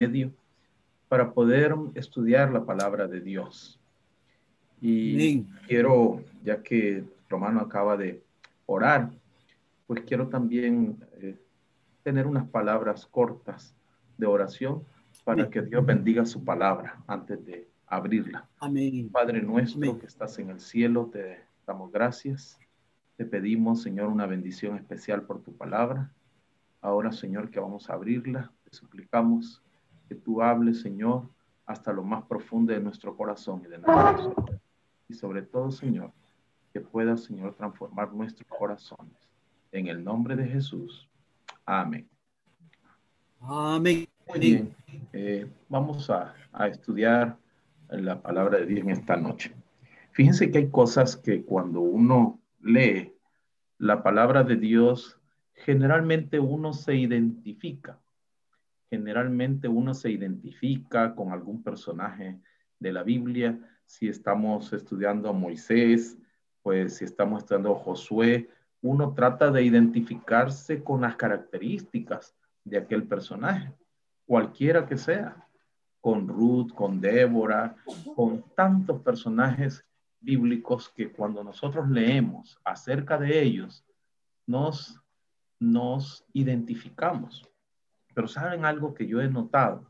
medio para poder estudiar la palabra de Dios. Y quiero, ya que Romano acaba de orar, pues quiero también eh, tener unas palabras cortas de oración para que Dios bendiga su palabra antes de abrirla. Amén. Padre nuestro que estás en el cielo, te damos gracias. Te pedimos, Señor, una bendición especial por tu palabra. Ahora, Señor, que vamos a abrirla, te suplicamos que tú hables, Señor, hasta lo más profundo de nuestro corazón y de nuestro ser. Y sobre todo, Señor, que pueda, Señor, transformar nuestros corazones. En el nombre de Jesús. Amén. Amén. Muy bien. Eh, vamos a, a estudiar la palabra de Dios en esta noche. Fíjense que hay cosas que cuando uno lee la palabra de Dios, generalmente uno se identifica generalmente uno se identifica con algún personaje de la Biblia. Si estamos estudiando a Moisés, pues si estamos estudiando a Josué, uno trata de identificarse con las características de aquel personaje, cualquiera que sea, con Ruth, con Débora, con tantos personajes bíblicos que cuando nosotros leemos acerca de ellos, nos, nos identificamos. Pero ¿saben algo que yo he notado?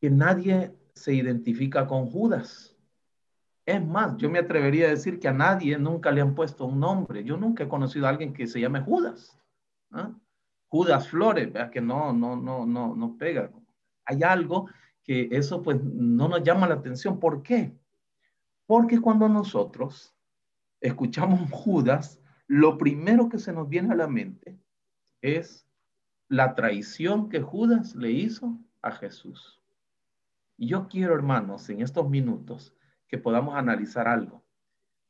Que nadie se identifica con Judas. Es más, yo me atrevería a decir que a nadie nunca le han puesto un nombre. Yo nunca he conocido a alguien que se llame Judas. Judas Flores, ¿verdad? que no, no, no, no, no pega. Hay algo que eso pues no nos llama la atención. ¿Por qué? Porque cuando nosotros escuchamos Judas, lo primero que se nos viene a la mente es la traición que Judas le hizo a Jesús. Yo quiero, hermanos, en estos minutos que podamos analizar algo,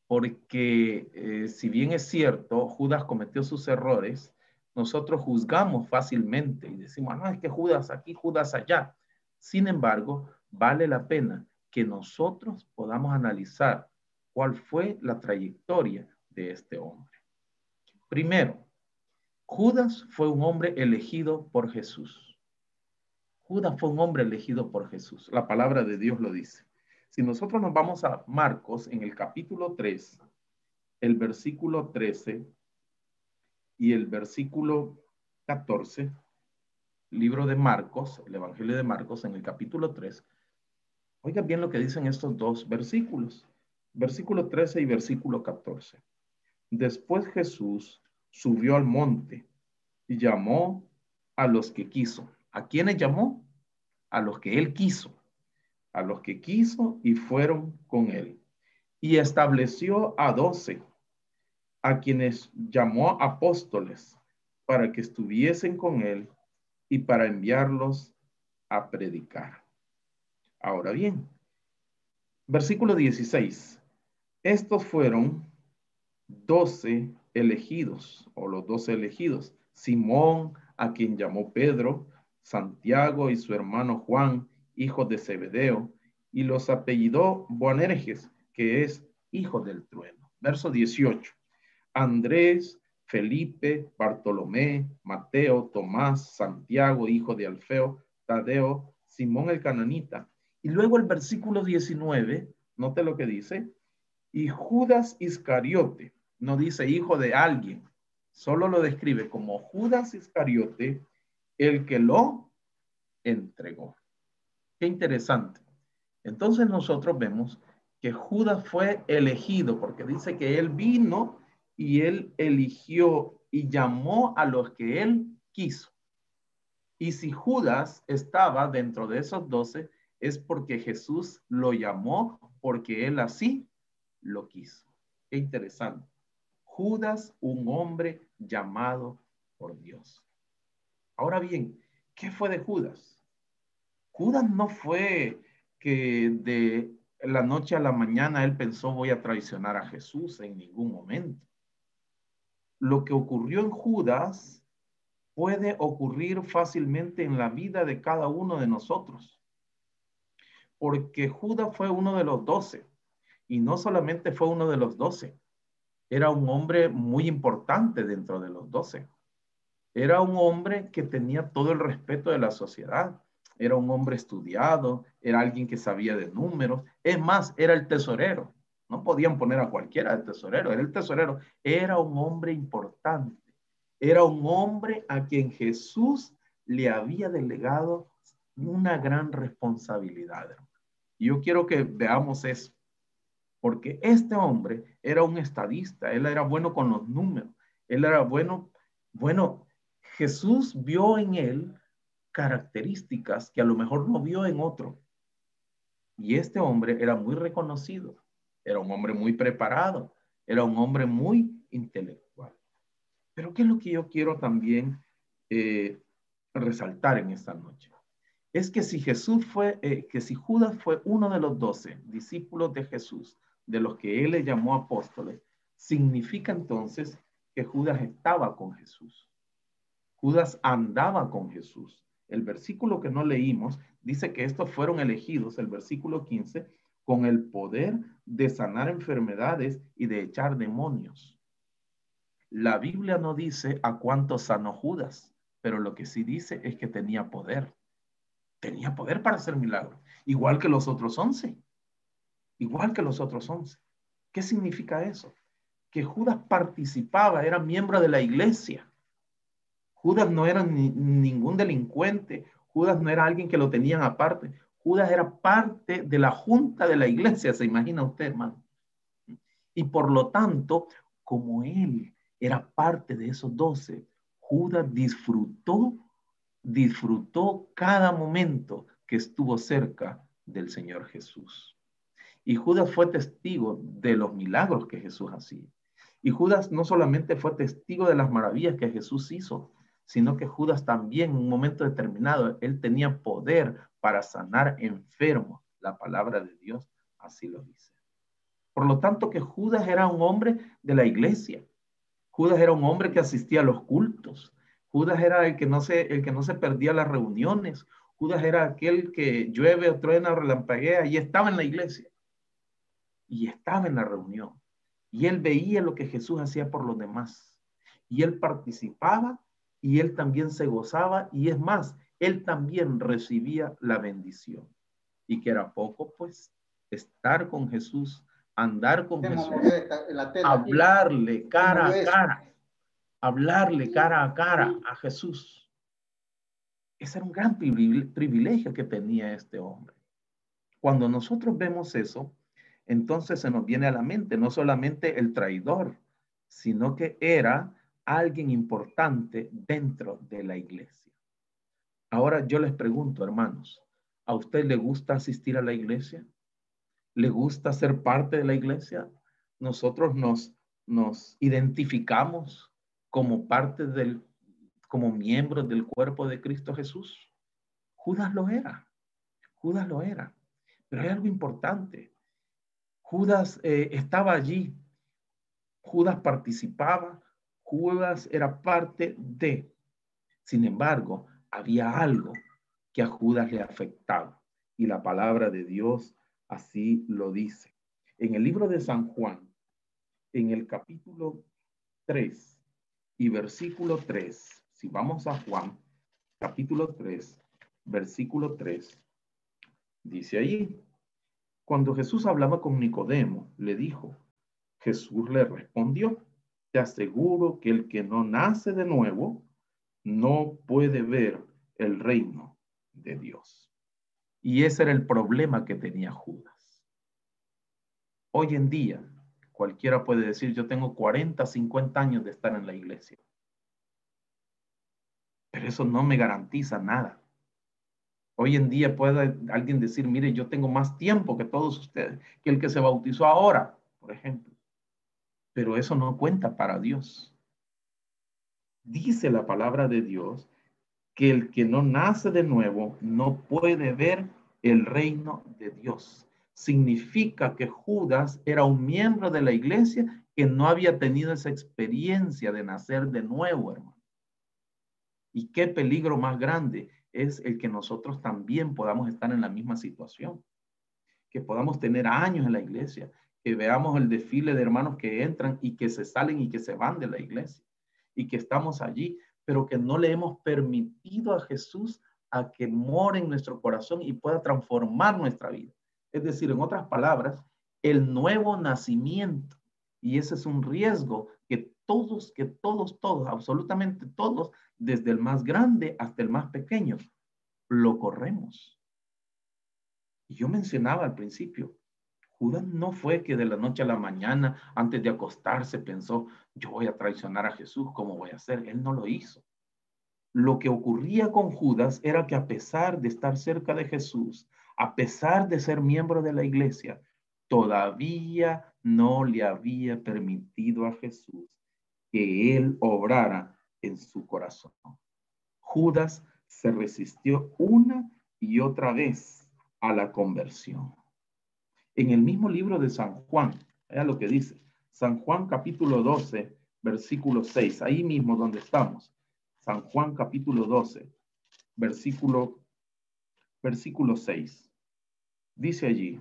porque eh, si bien es cierto, Judas cometió sus errores, nosotros juzgamos fácilmente y decimos, no, es que Judas aquí, Judas allá. Sin embargo, vale la pena que nosotros podamos analizar cuál fue la trayectoria de este hombre. Primero, Judas fue un hombre elegido por Jesús. Judas fue un hombre elegido por Jesús. La palabra de Dios lo dice. Si nosotros nos vamos a Marcos en el capítulo 3, el versículo 13 y el versículo 14, libro de Marcos, el Evangelio de Marcos en el capítulo 3, oigan bien lo que dicen estos dos versículos, versículo 13 y versículo 14. Después Jesús subió al monte y llamó a los que quiso. ¿A quiénes llamó? A los que él quiso. A los que quiso y fueron con él. Y estableció a doce, a quienes llamó apóstoles, para que estuviesen con él y para enviarlos a predicar. Ahora bien, versículo 16. Estos fueron doce elegidos o los dos elegidos, Simón, a quien llamó Pedro, Santiago y su hermano Juan, hijo de Zebedeo, y los apellidó Boanerges, que es hijo del trueno. Verso 18. Andrés, Felipe, Bartolomé, Mateo, Tomás, Santiago, hijo de Alfeo, Tadeo, Simón el cananita. Y luego el versículo 19, note lo que dice, y Judas Iscariote, no dice hijo de alguien, solo lo describe como Judas Iscariote, el que lo entregó. Qué interesante. Entonces nosotros vemos que Judas fue elegido porque dice que él vino y él eligió y llamó a los que él quiso. Y si Judas estaba dentro de esos doce, es porque Jesús lo llamó porque él así lo quiso. Qué interesante. Judas, un hombre llamado por Dios. Ahora bien, ¿qué fue de Judas? Judas no fue que de la noche a la mañana él pensó voy a traicionar a Jesús en ningún momento. Lo que ocurrió en Judas puede ocurrir fácilmente en la vida de cada uno de nosotros. Porque Judas fue uno de los doce y no solamente fue uno de los doce, era un hombre muy importante dentro de los doce. Era un hombre que tenía todo el respeto de la sociedad. Era un hombre estudiado, era alguien que sabía de números. Es más, era el tesorero. No podían poner a cualquiera de tesorero, era el tesorero. Era un hombre importante. Era un hombre a quien Jesús le había delegado una gran responsabilidad. Yo quiero que veamos eso, porque este hombre era un estadista, él era bueno con los números, él era bueno, bueno, Jesús vio en él características que a lo mejor no vio en otro. Y este hombre era muy reconocido, era un hombre muy preparado, era un hombre muy intelectual. Pero ¿qué es lo que yo quiero también eh, resaltar en esta noche? Es que si Jesús fue, eh, que si Judas fue uno de los doce discípulos de Jesús, de los que él le llamó apóstoles, significa entonces que Judas estaba con Jesús. Judas andaba con Jesús. El versículo que no leímos dice que estos fueron elegidos, el versículo 15, con el poder de sanar enfermedades y de echar demonios. La Biblia no dice a cuántos sanó Judas, pero lo que sí dice es que tenía poder. Tenía poder para hacer milagros, igual que los otros once. Igual que los otros once. ¿Qué significa eso? Que Judas participaba, era miembro de la iglesia. Judas no era ningún delincuente, Judas no era alguien que lo tenían aparte. Judas era parte de la junta de la iglesia, se imagina usted, hermano. Y por lo tanto, como él era parte de esos doce, Judas disfrutó, disfrutó cada momento que estuvo cerca del Señor Jesús. Y Judas fue testigo de los milagros que Jesús hacía. Y Judas no solamente fue testigo de las maravillas que Jesús hizo, sino que Judas también en un momento determinado, él tenía poder para sanar enfermos. La palabra de Dios así lo dice. Por lo tanto, que Judas era un hombre de la iglesia. Judas era un hombre que asistía a los cultos. Judas era el que no se, el que no se perdía las reuniones. Judas era aquel que llueve o truena o relampaguea y estaba en la iglesia. Y estaba en la reunión. Y él veía lo que Jesús hacía por los demás. Y él participaba y él también se gozaba y es más, él también recibía la bendición. Y que era poco, pues, estar con Jesús, andar con Jesús, hablarle cara a cara, hablarle cara a cara a Jesús. Ese era un gran privilegio que tenía este hombre. Cuando nosotros vemos eso, entonces se nos viene a la mente no solamente el traidor, sino que era alguien importante dentro de la iglesia. Ahora yo les pregunto, hermanos, ¿a usted le gusta asistir a la iglesia? ¿Le gusta ser parte de la iglesia? Nosotros nos, nos identificamos como parte del, como miembros del cuerpo de Cristo Jesús. Judas lo era. Judas lo era. Pero hay algo importante. Judas eh, estaba allí. Judas participaba. Judas era parte de. Sin embargo, había algo que a Judas le afectaba y la palabra de Dios así lo dice. En el libro de San Juan, en el capítulo 3 y versículo 3, si vamos a Juan, capítulo 3, versículo 3, dice allí, cuando Jesús hablaba con Nicodemo, le dijo, Jesús le respondió, te aseguro que el que no nace de nuevo no puede ver el reino de Dios. Y ese era el problema que tenía Judas. Hoy en día, cualquiera puede decir, yo tengo 40, 50 años de estar en la iglesia. Pero eso no me garantiza nada. Hoy en día puede alguien decir, mire, yo tengo más tiempo que todos ustedes, que el que se bautizó ahora, por ejemplo pero eso no cuenta para Dios. Dice la palabra de Dios que el que no nace de nuevo no puede ver el reino de Dios. Significa que Judas era un miembro de la iglesia que no había tenido esa experiencia de nacer de nuevo, hermano. Y qué peligro más grande es el que nosotros también podamos estar en la misma situación, que podamos tener años en la iglesia, que veamos el desfile de hermanos que entran y que se salen y que se van de la iglesia y que estamos allí, pero que no le hemos permitido a Jesús a que more en nuestro corazón y pueda transformar nuestra vida. Es decir, en otras palabras, el nuevo nacimiento. Y ese es un riesgo que todos, que todos, todos, absolutamente todos, desde el más grande hasta el más pequeño, lo corremos. Y yo mencionaba al principio, Judas no fue que de la noche a la mañana, antes de acostarse, pensó, yo voy a traicionar a Jesús, ¿cómo voy a hacer? Él no lo hizo. Lo que ocurría con Judas era que a pesar de estar cerca de Jesús, a pesar de ser miembro de la iglesia, todavía no le había permitido a Jesús que él obrara en su corazón. Judas se resistió una y otra vez a la conversión. En el mismo libro de San Juan, vea lo que dice, San Juan capítulo 12, versículo 6, ahí mismo donde estamos. San Juan capítulo 12, versículo, versículo 6. Dice allí,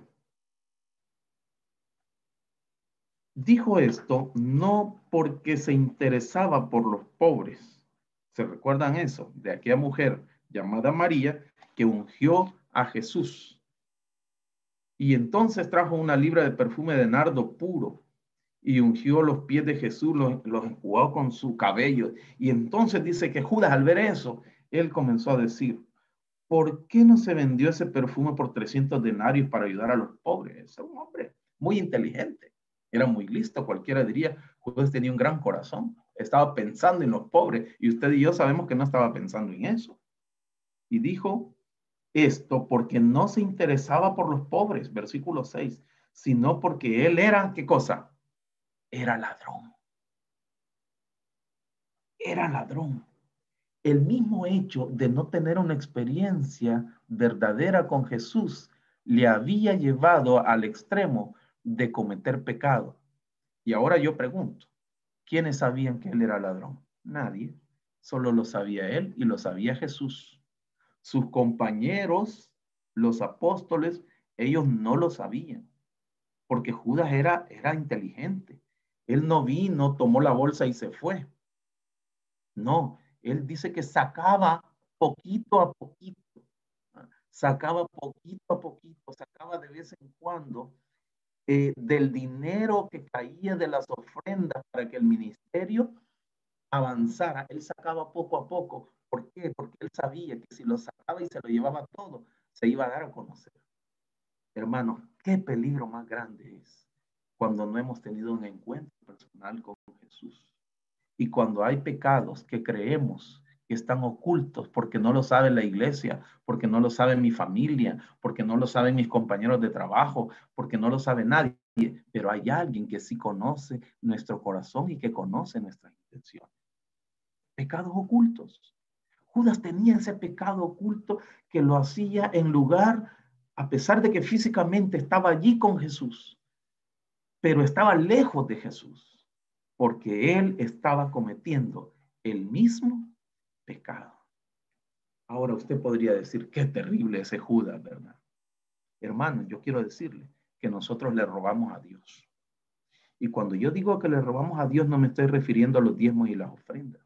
dijo esto no porque se interesaba por los pobres. ¿Se recuerdan eso? De aquella mujer llamada María que ungió a Jesús. Y entonces trajo una libra de perfume de nardo puro y ungió los pies de Jesús, los, los enjugó con su cabello. Y entonces dice que Judas al ver eso, él comenzó a decir, ¿por qué no se vendió ese perfume por 300 denarios para ayudar a los pobres? Es un hombre muy inteligente, era muy listo, cualquiera diría, Judas tenía un gran corazón, estaba pensando en los pobres y usted y yo sabemos que no estaba pensando en eso. Y dijo esto porque no se interesaba por los pobres, versículo 6, sino porque él era, ¿qué cosa? era ladrón. Era ladrón. El mismo hecho de no tener una experiencia verdadera con Jesús le había llevado al extremo de cometer pecado. Y ahora yo pregunto, ¿quiénes sabían que él era ladrón? Nadie. Solo lo sabía él y lo sabía Jesús. Sus compañeros, los apóstoles, ellos no lo sabían, porque Judas era, era inteligente. Él no vino, tomó la bolsa y se fue. No, él dice que sacaba poquito a poquito, sacaba poquito a poquito, sacaba de vez en cuando eh, del dinero que caía de las ofrendas para que el ministerio avanzara. Él sacaba poco a poco. ¿Por qué? Porque él sabía que si lo sacaba y se lo llevaba todo, se iba a dar a conocer. Hermanos, qué peligro más grande es cuando no hemos tenido un encuentro personal con Jesús. Y cuando hay pecados que creemos que están ocultos porque no lo sabe la iglesia, porque no lo sabe mi familia, porque no lo saben mis compañeros de trabajo, porque no lo sabe nadie, pero hay alguien que sí conoce nuestro corazón y que conoce nuestras intenciones. Pecados ocultos. Judas tenía ese pecado oculto que lo hacía en lugar, a pesar de que físicamente estaba allí con Jesús, pero estaba lejos de Jesús, porque él estaba cometiendo el mismo pecado. Ahora usted podría decir, qué terrible ese Judas, ¿verdad? Hermano, yo quiero decirle que nosotros le robamos a Dios. Y cuando yo digo que le robamos a Dios, no me estoy refiriendo a los diezmos y las ofrendas.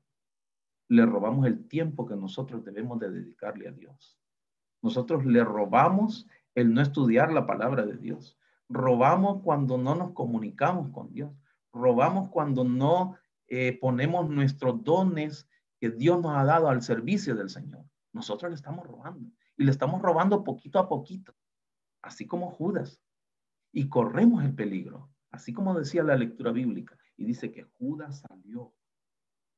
Le robamos el tiempo que nosotros debemos de dedicarle a Dios. Nosotros le robamos el no estudiar la palabra de Dios. Robamos cuando no nos comunicamos con Dios. Robamos cuando no eh, ponemos nuestros dones que Dios nos ha dado al servicio del Señor. Nosotros le estamos robando y le estamos robando poquito a poquito, así como Judas. Y corremos el peligro, así como decía la lectura bíblica. Y dice que Judas salió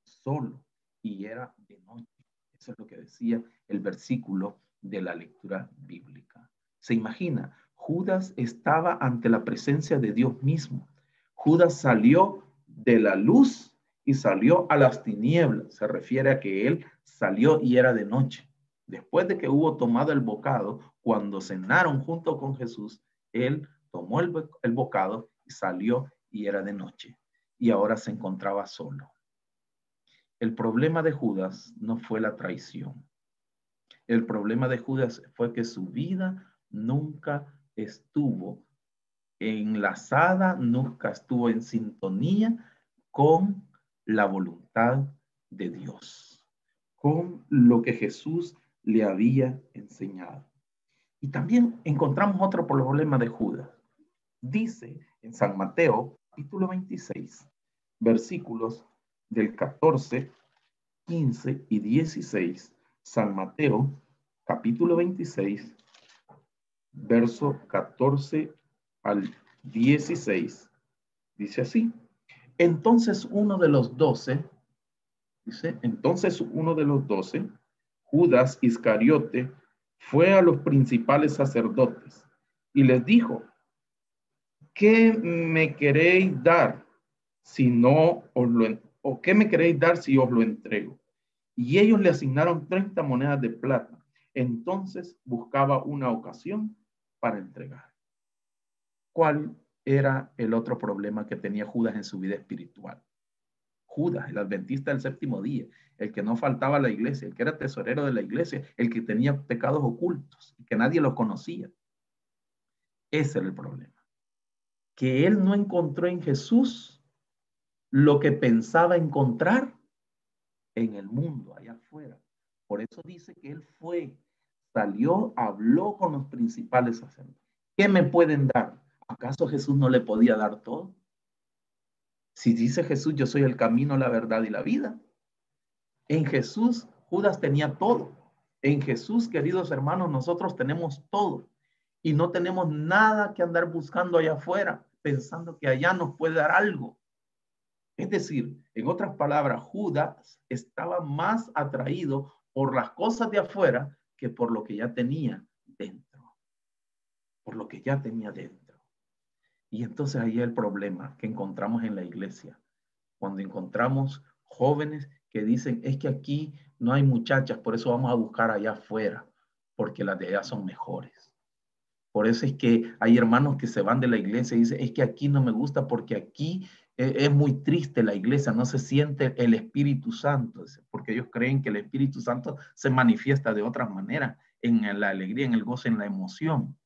solo y era de noche. Eso es lo que decía el versículo de la lectura bíblica. Se imagina, Judas estaba ante la presencia de Dios mismo. Judas salió de la luz y salió a las tinieblas. Se refiere a que él salió y era de noche. Después de que hubo tomado el bocado, cuando cenaron junto con Jesús, él tomó el, el bocado y salió y era de noche. Y ahora se encontraba solo. El problema de Judas no fue la traición. El problema de Judas fue que su vida nunca estuvo enlazada, nunca estuvo en sintonía con la voluntad de Dios. con lo que Jesús le había enseñado. Y también encontramos otro problema de Judas. Dice en San Mateo, capítulo 26, versículos del 14, 15 y 16. San Mateo, capítulo 26, verso 14 al 16. Dice así. Entonces uno de los doce, dice, entonces uno de los doce, Judas Iscariote, fue a los principales sacerdotes y les dijo, ¿qué me queréis dar si no os lo, o qué me queréis dar si os lo entrego? Y ellos le asignaron 30 monedas de plata. Entonces buscaba una ocasión para entregar. ¿Cuál era el otro problema que tenía Judas en su vida espiritual. Judas, el adventista del séptimo día, el que no faltaba a la iglesia, el que era tesorero de la iglesia, el que tenía pecados ocultos y que nadie los conocía. Ese era el problema. Que él no encontró en Jesús lo que pensaba encontrar en el mundo, allá afuera. Por eso dice que él fue, salió, habló con los principales sacerdotes. ¿Qué me pueden dar? ¿Acaso Jesús no le podía dar todo? Si dice Jesús, yo soy el camino, la verdad y la vida. En Jesús, Judas tenía todo. En Jesús, queridos hermanos, nosotros tenemos todo. Y no tenemos nada que andar buscando allá afuera, pensando que allá nos puede dar algo. Es decir, en otras palabras, Judas estaba más atraído por las cosas de afuera que por lo que ya tenía dentro. Por lo que ya tenía dentro. Y entonces ahí el problema que encontramos en la iglesia. Cuando encontramos jóvenes que dicen, es que aquí no hay muchachas, por eso vamos a buscar allá afuera, porque las de allá son mejores. Por eso es que hay hermanos que se van de la iglesia y dicen, es que aquí no me gusta porque aquí e, es muy triste la iglesia, no se siente el Espíritu Santo, porque ellos creen que el Espíritu Santo se manifiesta de otra manera, en la alegría, en el gozo, en la emoción.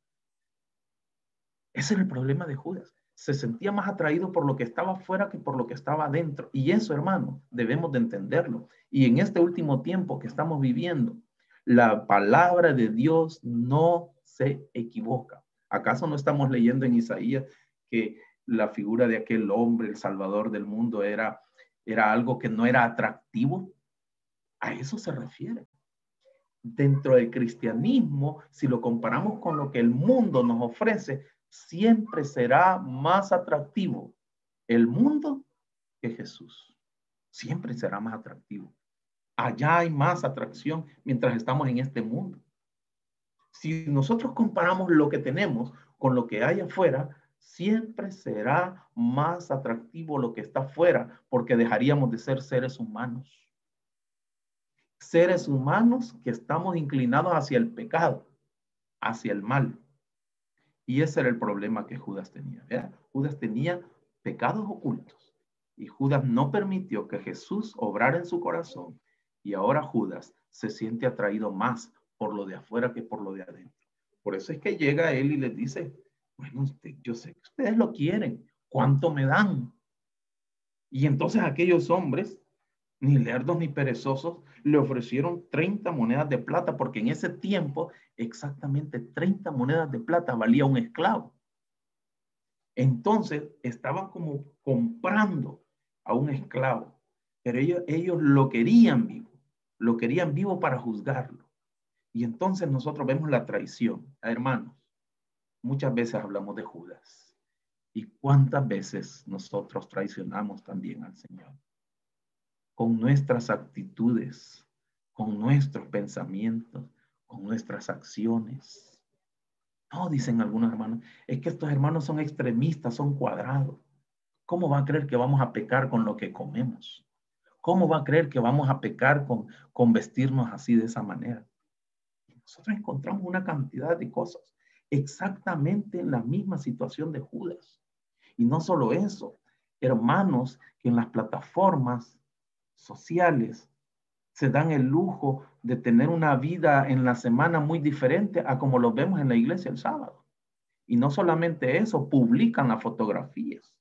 Ese era el problema de Judas. Se sentía más atraído por lo que estaba afuera que por lo que estaba adentro. Y eso, hermano, debemos de entenderlo. Y en este último tiempo que estamos viviendo, la palabra de Dios no se equivoca. ¿Acaso no estamos leyendo en Isaías que la figura de aquel hombre, el salvador del mundo, era, era algo que no era atractivo? A eso se refiere. Dentro del cristianismo, si lo comparamos con lo que el mundo nos ofrece, siempre será más atractivo el mundo que Jesús. Siempre será más atractivo. Allá hay más atracción mientras estamos en este mundo. Si nosotros comparamos lo que tenemos con lo que hay afuera, siempre será más atractivo lo que está afuera, porque dejaríamos de ser seres humanos. Seres humanos que estamos inclinados hacia el pecado, hacia el mal. Y ese era el problema que Judas tenía. Judas tenía pecados ocultos y Judas no permitió que Jesús obrara en su corazón y ahora Judas se siente atraído más por lo de afuera que por lo de adentro. Por eso es que llega él y les dice, bueno, usted, yo sé que ustedes lo quieren, ¿cuánto me dan? Y entonces aquellos hombres ni lerdos ni perezosos, le ofrecieron 30 monedas de plata, porque en ese tiempo exactamente 30 monedas de plata valía un esclavo. Entonces estaban como comprando a un esclavo, pero ellos, ellos lo querían vivo, lo querían vivo para juzgarlo. Y entonces nosotros vemos la traición, hermanos. Muchas veces hablamos de Judas. ¿Y cuántas veces nosotros traicionamos también al Señor? Con nuestras actitudes, con nuestros pensamientos, con nuestras acciones. No, dicen algunos hermanos, es que estos hermanos son extremistas, son cuadrados. ¿Cómo va a creer que vamos a pecar con lo que comemos? ¿Cómo va a creer que vamos a pecar con, con vestirnos así de esa manera? Nosotros encontramos una cantidad de cosas exactamente en la misma situación de Judas. Y no solo eso, hermanos que en las plataformas sociales se dan el lujo de tener una vida en la semana muy diferente a como lo vemos en la iglesia el sábado. Y no solamente eso, publican las fotografías.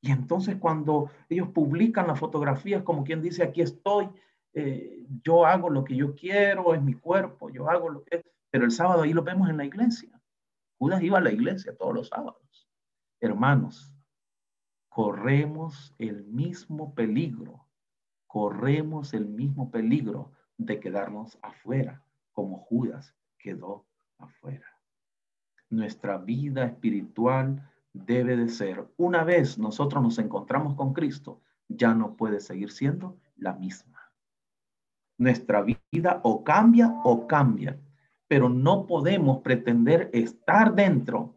Y entonces cuando ellos publican las fotografías, como quien dice, aquí estoy, eh, yo hago lo que yo quiero, es mi cuerpo, yo hago lo que... Pero el sábado ahí lo vemos en la iglesia. Judas iba a la iglesia todos los sábados. Hermanos, corremos el mismo peligro, corremos el mismo peligro de quedarnos afuera, como Judas quedó afuera. Nuestra vida espiritual debe de ser, una vez nosotros nos encontramos con Cristo, ya no puede seguir siendo la misma. Nuestra vida o cambia o cambia, pero no podemos pretender estar dentro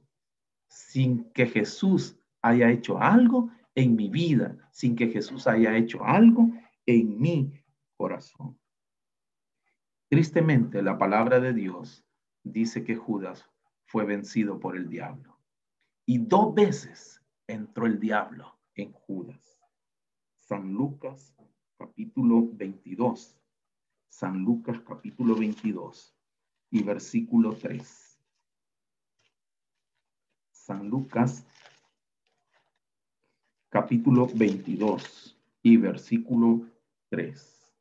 sin que Jesús haya hecho algo en mi vida, sin que Jesús haya hecho algo en mi corazón. Tristemente, la palabra de Dios dice que Judas fue vencido por el diablo. Y dos veces entró el diablo en Judas. San Lucas capítulo 22. San Lucas capítulo 22 y versículo 3. San Lucas capítulo 22 y versículo 3.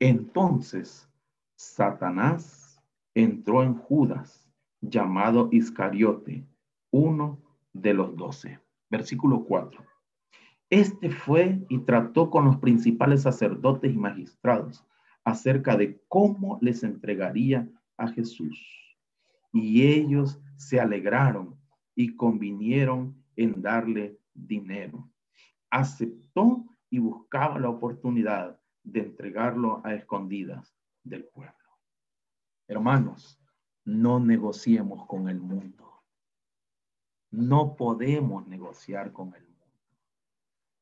Entonces Satanás entró en Judas, llamado Iscariote, uno de los doce. Versículo 4. Este fue y trató con los principales sacerdotes y magistrados acerca de cómo les entregaría a Jesús. Y ellos se alegraron y convinieron en darle dinero. Aceptó y buscaba la oportunidad de entregarlo a escondidas del pueblo. Hermanos, no negociemos con el mundo. No podemos negociar con el mundo.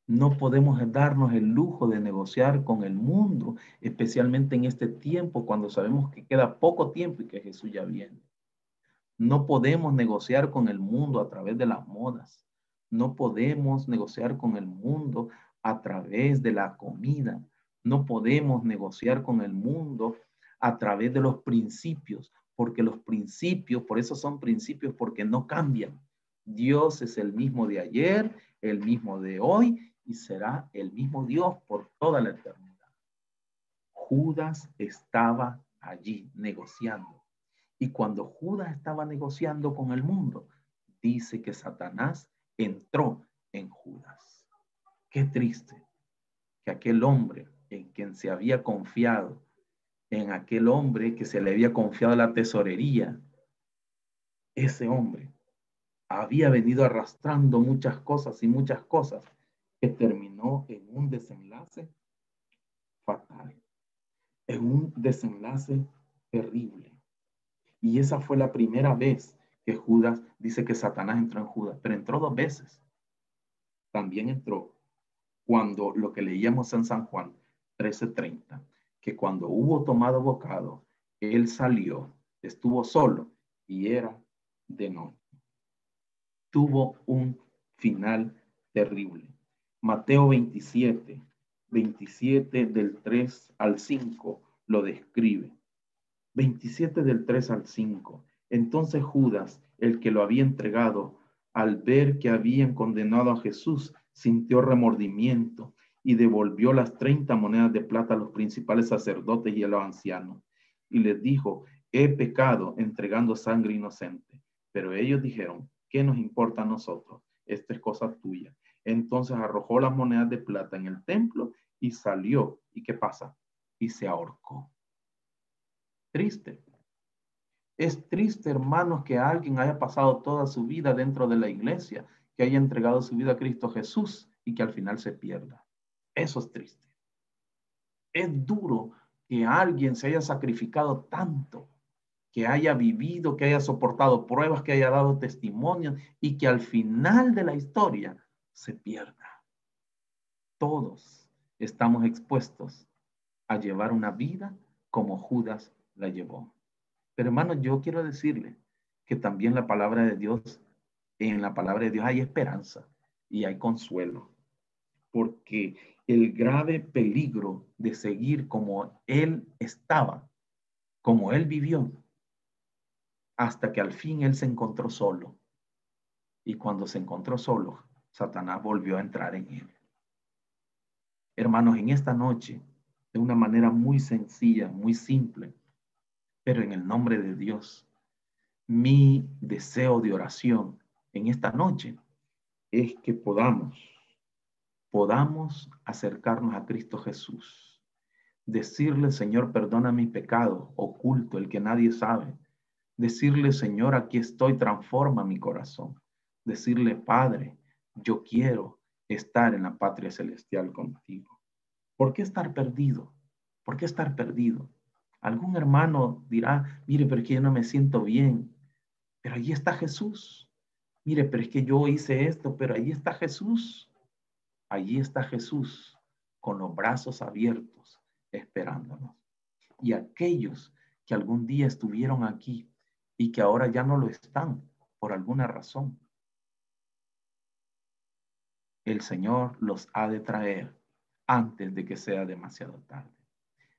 No podemos darnos el lujo de negociar con el mundo, especialmente en este tiempo cuando sabemos que queda poco tiempo y que Jesús ya viene. No podemos negociar con el mundo a través de las modas. No podemos negociar con el mundo a través de la comida. No podemos negociar con el mundo a través de los principios, porque los principios, por eso son principios, porque no cambian. Dios es el mismo de ayer, el mismo de hoy y será el mismo Dios por toda la eternidad. Judas estaba allí negociando. Y cuando Judas estaba negociando con el mundo, dice que Satanás entró en Judas. Qué triste que aquel hombre en quien se había confiado, en aquel hombre que se le había confiado la tesorería, ese hombre había venido arrastrando muchas cosas y muchas cosas que terminó en un desenlace fatal, en un desenlace terrible. Y esa fue la primera vez que Judas dice que Satanás entró en Judas, pero entró dos veces. También entró cuando lo que leíamos en San Juan 13:30, que cuando hubo tomado bocado, él salió, estuvo solo y era de noche. Tuvo un final terrible. Mateo 27, 27 del 3 al 5 lo describe. 27 del 3 al 5. Entonces Judas, el que lo había entregado, al ver que habían condenado a Jesús, sintió remordimiento y devolvió las 30 monedas de plata a los principales sacerdotes y a los ancianos. Y les dijo, he pecado entregando sangre inocente. Pero ellos dijeron, ¿qué nos importa a nosotros? Esta es cosa tuya. Entonces arrojó las monedas de plata en el templo y salió. ¿Y qué pasa? Y se ahorcó. Triste. Es triste, hermanos, que alguien haya pasado toda su vida dentro de la iglesia, que haya entregado su vida a Cristo Jesús y que al final se pierda. Eso es triste. Es duro que alguien se haya sacrificado tanto, que haya vivido, que haya soportado pruebas, que haya dado testimonio y que al final de la historia se pierda. Todos estamos expuestos a llevar una vida como Judas la llevó. Pero hermano, yo quiero decirle que también la palabra de Dios, en la palabra de Dios hay esperanza y hay consuelo, porque el grave peligro de seguir como él estaba, como él vivió, hasta que al fin él se encontró solo. Y cuando se encontró solo, Satanás volvió a entrar en él. Hermanos, en esta noche de una manera muy sencilla, muy simple, pero en el nombre de Dios. Mi deseo de oración en esta noche es que podamos, podamos acercarnos a Cristo Jesús. Decirle, Señor, perdona mi pecado oculto, el que nadie sabe. Decirle, Señor, aquí estoy, transforma mi corazón. Decirle, Padre, yo quiero estar en la patria celestial contigo. ¿Por qué estar perdido? ¿Por qué estar perdido? Algún hermano dirá, mire, pero que yo no me siento bien. Pero allí está Jesús. Mire, pero es que yo hice esto, pero allí está Jesús. Allí está Jesús con los brazos abiertos esperándonos. Y aquellos que algún día estuvieron aquí y que ahora ya no lo están por alguna razón, el Señor los ha de traer antes de que sea demasiado tarde.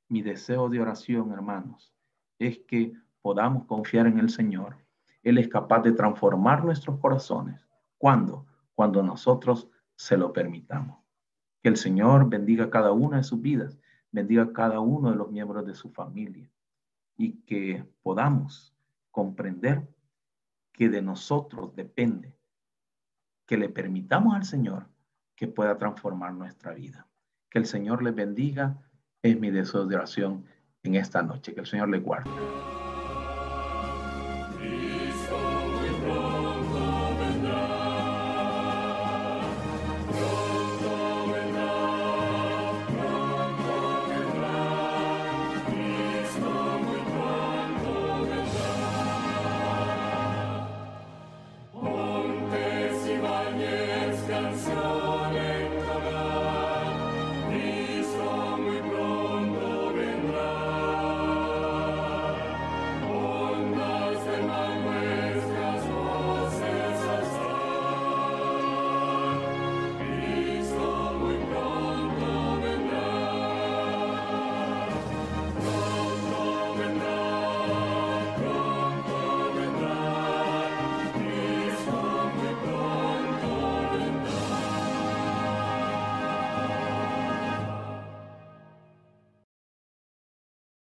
Mi deseo de oración, hermanos, es que podamos confiar en el Señor. Él es capaz de transformar nuestros corazones. ¿Cuándo? Cuando nosotros se lo permitamos. Que el Señor bendiga cada una de sus vidas, bendiga cada uno de los miembros de su familia y que podamos comprender que de nosotros depende que le permitamos al Señor que pueda transformar nuestra vida. Que el Señor les bendiga. Es mi deseo de oración en esta noche. Que el Señor le guarde.